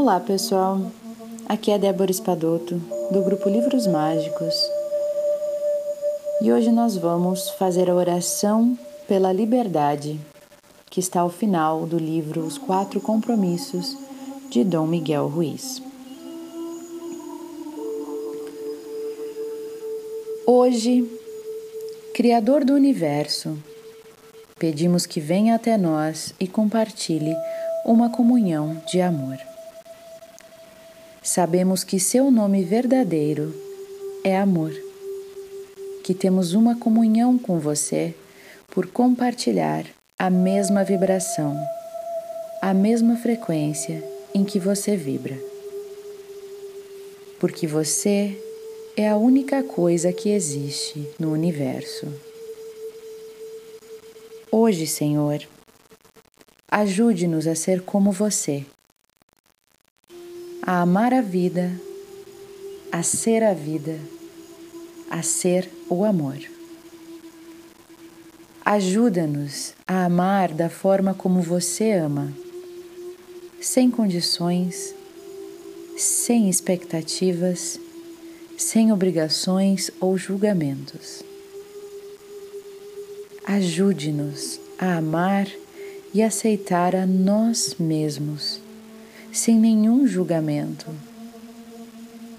Olá pessoal, aqui é Débora Espadoto do grupo Livros Mágicos e hoje nós vamos fazer a oração pela liberdade que está ao final do livro Os Quatro Compromissos de Dom Miguel Ruiz. Hoje, Criador do Universo, pedimos que venha até nós e compartilhe uma comunhão de amor. Sabemos que seu nome verdadeiro é amor, que temos uma comunhão com você por compartilhar a mesma vibração, a mesma frequência em que você vibra. Porque você é a única coisa que existe no universo. Hoje, Senhor, ajude-nos a ser como você a amar a vida, a ser a vida, a ser o amor. Ajuda-nos a amar da forma como você ama, sem condições, sem expectativas, sem obrigações ou julgamentos. Ajude-nos a amar e aceitar a nós mesmos sem nenhum julgamento,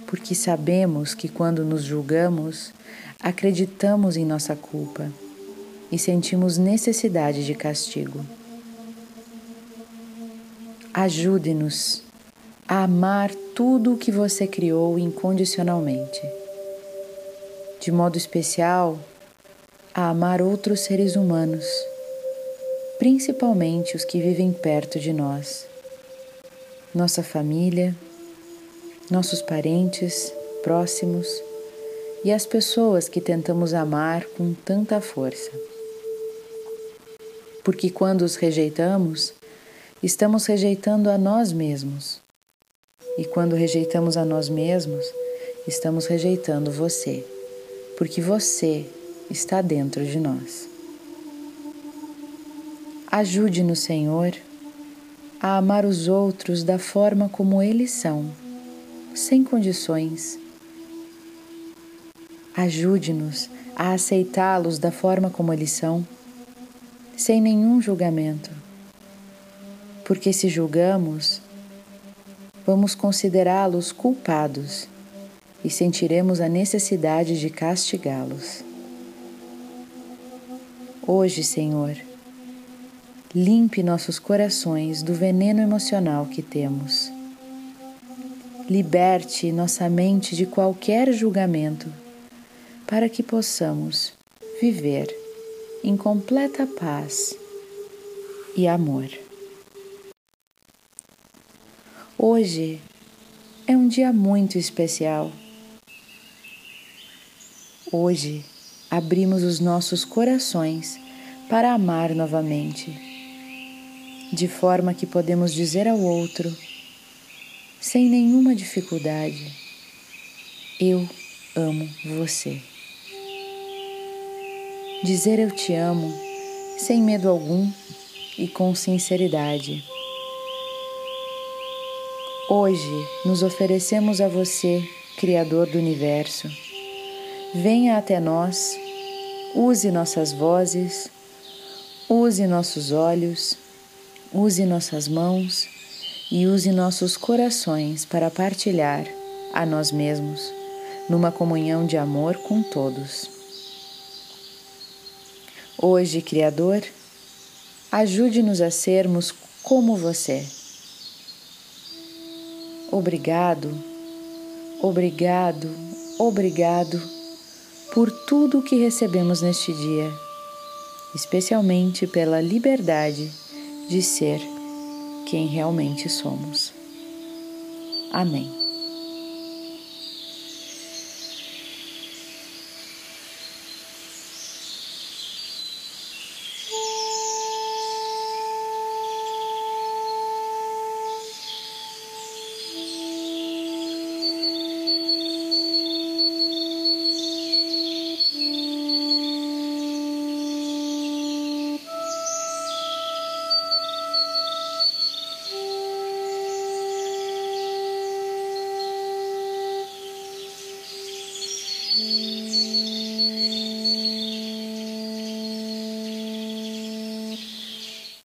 porque sabemos que quando nos julgamos, acreditamos em nossa culpa e sentimos necessidade de castigo. Ajude-nos a amar tudo o que você criou incondicionalmente. De modo especial, a amar outros seres humanos, principalmente os que vivem perto de nós nossa família, nossos parentes próximos e as pessoas que tentamos amar com tanta força. Porque quando os rejeitamos, estamos rejeitando a nós mesmos. E quando rejeitamos a nós mesmos, estamos rejeitando você, porque você está dentro de nós. Ajude-nos, Senhor, a amar os outros da forma como eles são, sem condições. Ajude-nos a aceitá-los da forma como eles são, sem nenhum julgamento. Porque se julgamos, vamos considerá-los culpados e sentiremos a necessidade de castigá-los. Hoje, Senhor, Limpe nossos corações do veneno emocional que temos. Liberte nossa mente de qualquer julgamento para que possamos viver em completa paz e amor. Hoje é um dia muito especial. Hoje abrimos os nossos corações para amar novamente de forma que podemos dizer ao outro, sem nenhuma dificuldade: Eu amo você. Dizer eu te amo sem medo algum e com sinceridade. Hoje nos oferecemos a você, Criador do Universo. Venha até nós, use nossas vozes, use nossos olhos Use nossas mãos e use nossos corações para partilhar a nós mesmos numa comunhão de amor com todos. Hoje, Criador, ajude-nos a sermos como você. Obrigado, obrigado, obrigado por tudo o que recebemos neste dia, especialmente pela liberdade de ser quem realmente somos. Amém. Mm-hmm.